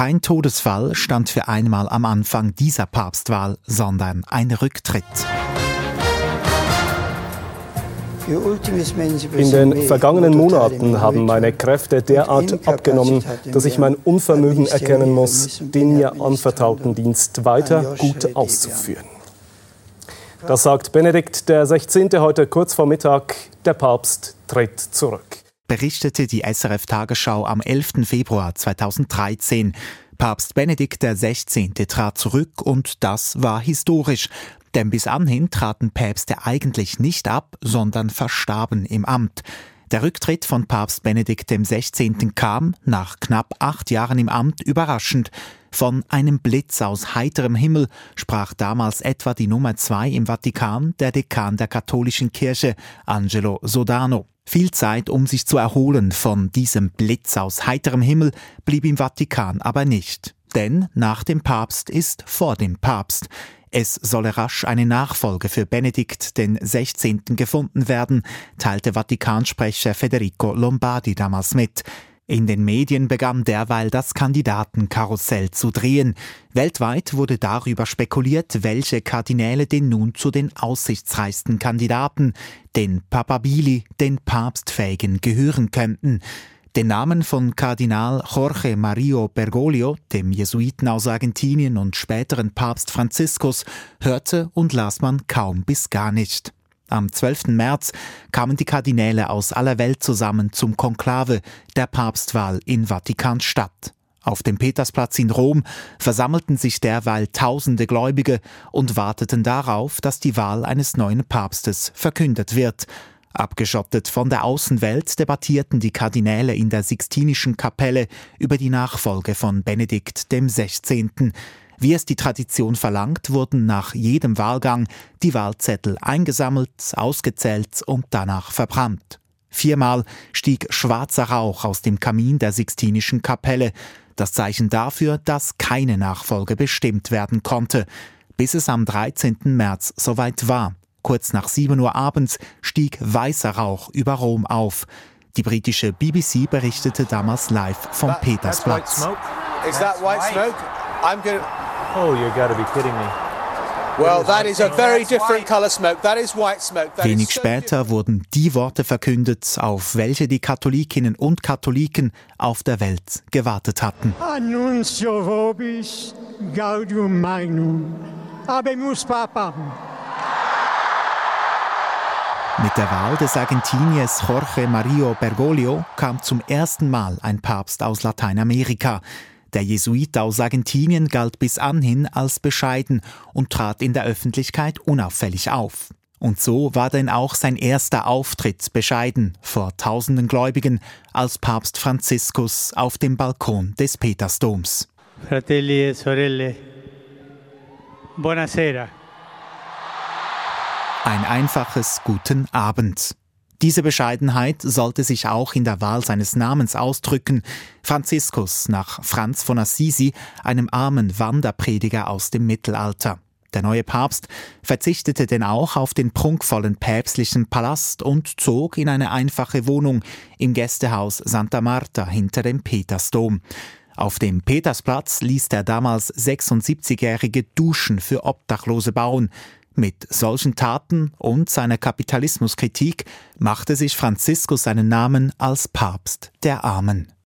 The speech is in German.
Kein Todesfall stand für einmal am Anfang dieser Papstwahl, sondern ein Rücktritt. In den vergangenen Monaten haben meine Kräfte derart abgenommen, dass ich mein Unvermögen erkennen muss, den mir anvertrauten Dienst weiter gut auszuführen. Das sagt Benedikt der 16. heute kurz vor Mittag. Der Papst tritt zurück. Berichtete die SRF Tagesschau am 11. Februar 2013. Papst Benedikt XVI. trat zurück und das war historisch. Denn bis anhin traten Päpste eigentlich nicht ab, sondern verstarben im Amt. Der Rücktritt von Papst Benedikt XVI. kam, nach knapp acht Jahren im Amt, überraschend. Von einem Blitz aus heiterem Himmel sprach damals etwa die Nummer zwei im Vatikan, der Dekan der katholischen Kirche, Angelo Sodano. Viel Zeit, um sich zu erholen von diesem Blitz aus heiterem Himmel, blieb im Vatikan aber nicht. Denn nach dem Papst ist vor dem Papst. Es solle rasch eine Nachfolge für Benedikt den 16. gefunden werden, teilte Vatikansprecher Federico Lombardi damals mit. In den Medien begann derweil das Kandidatenkarussell zu drehen. Weltweit wurde darüber spekuliert, welche Kardinäle denn nun zu den aussichtsreichsten Kandidaten, den Papabili, den Papstfähigen, gehören könnten. Den Namen von Kardinal Jorge Mario Bergoglio, dem Jesuiten aus Argentinien und späteren Papst Franziskus, hörte und las man kaum bis gar nicht. Am 12. März kamen die Kardinäle aus aller Welt zusammen zum Konklave der Papstwahl in Vatikanstadt. Auf dem Petersplatz in Rom versammelten sich derweil tausende Gläubige und warteten darauf, dass die Wahl eines neuen Papstes verkündet wird. Abgeschottet von der Außenwelt debattierten die Kardinäle in der Sixtinischen Kapelle über die Nachfolge von Benedikt dem 16. Wie es die Tradition verlangt, wurden nach jedem Wahlgang die Wahlzettel eingesammelt, ausgezählt und danach verbrannt. Viermal stieg schwarzer Rauch aus dem Kamin der Sixtinischen Kapelle, das Zeichen dafür, dass keine Nachfolge bestimmt werden konnte, bis es am 13. März soweit war. Kurz nach 7 Uhr abends stieg weißer Rauch über Rom auf. Die britische BBC berichtete damals live vom Petersplatz. Wenig später wurden die Worte verkündet, auf welche die Katholikinnen und Katholiken auf der Welt gewartet hatten. Annuncio vobis gaudium magnum. Abemus papam. Mit der Wahl des Argentiniers Jorge Mario Bergoglio kam zum ersten Mal ein Papst aus Lateinamerika. Der Jesuit aus Argentinien galt bis anhin als bescheiden und trat in der Öffentlichkeit unauffällig auf. Und so war denn auch sein erster Auftritt bescheiden vor tausenden Gläubigen als Papst Franziskus auf dem Balkon des Petersdoms. Fratelli e sorelle, buonasera. Ein einfaches Guten Abend. Diese Bescheidenheit sollte sich auch in der Wahl seines Namens ausdrücken. Franziskus nach Franz von Assisi, einem armen Wanderprediger aus dem Mittelalter. Der neue Papst verzichtete denn auch auf den prunkvollen päpstlichen Palast und zog in eine einfache Wohnung im Gästehaus Santa Marta hinter dem Petersdom. Auf dem Petersplatz ließ der damals 76-jährige Duschen für Obdachlose bauen. Mit solchen Taten und seiner Kapitalismuskritik machte sich Franziskus seinen Namen als Papst der Armen.